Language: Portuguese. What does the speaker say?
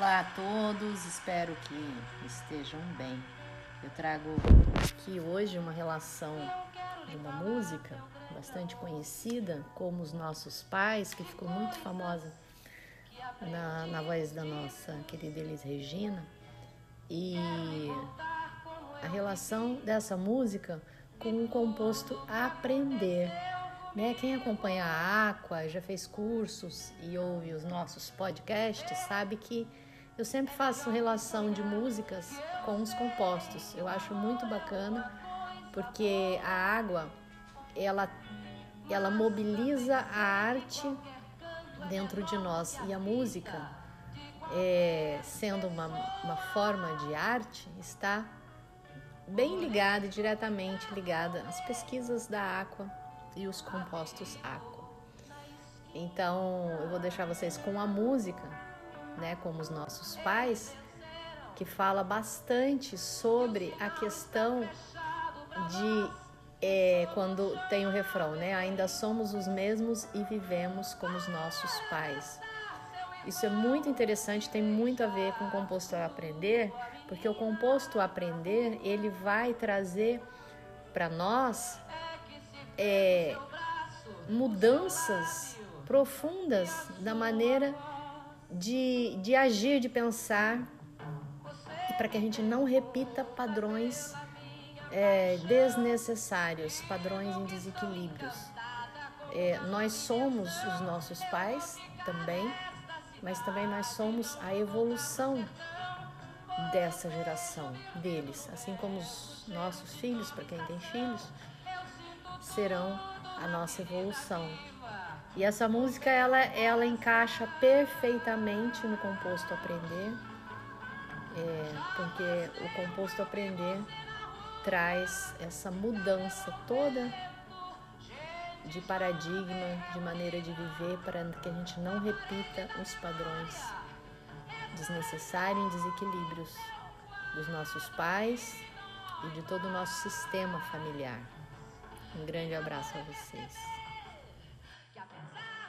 Olá a todos, espero que estejam bem. Eu trago aqui hoje uma relação de uma música bastante conhecida, como Os Nossos Pais, que ficou muito famosa na, na voz da nossa querida Elis Regina. E a relação dessa música com o composto Aprender né? Quem acompanha a Aqua, já fez cursos e ouve os nossos podcasts, sabe que eu sempre faço relação de músicas com os compostos. Eu acho muito bacana porque a água ela ela mobiliza a arte dentro de nós e a música é, sendo uma, uma forma de arte está bem ligada diretamente ligada às pesquisas da Aqua e os compostos aqua. Então, eu vou deixar vocês com a música, né, como os nossos pais, que fala bastante sobre a questão de é, quando tem o refrão, né? Ainda somos os mesmos e vivemos como os nossos pais. Isso é muito interessante, tem muito a ver com o composto aprender, porque o composto aprender ele vai trazer para nós é, mudanças profundas da maneira de, de agir, de pensar, para que a gente não repita padrões é, desnecessários, padrões em desequilíbrios. É, nós somos os nossos pais também, mas também nós somos a evolução dessa geração deles, assim como os nossos filhos, para quem tem filhos, serão a nossa evolução. E essa música ela, ela encaixa perfeitamente no composto aprender, é, porque o composto aprender traz essa mudança toda de paradigma, de maneira de viver, para que a gente não repita os padrões desnecessários e desequilíbrios dos nossos pais e de todo o nosso sistema familiar. Um grande abraço a vocês. Yeah.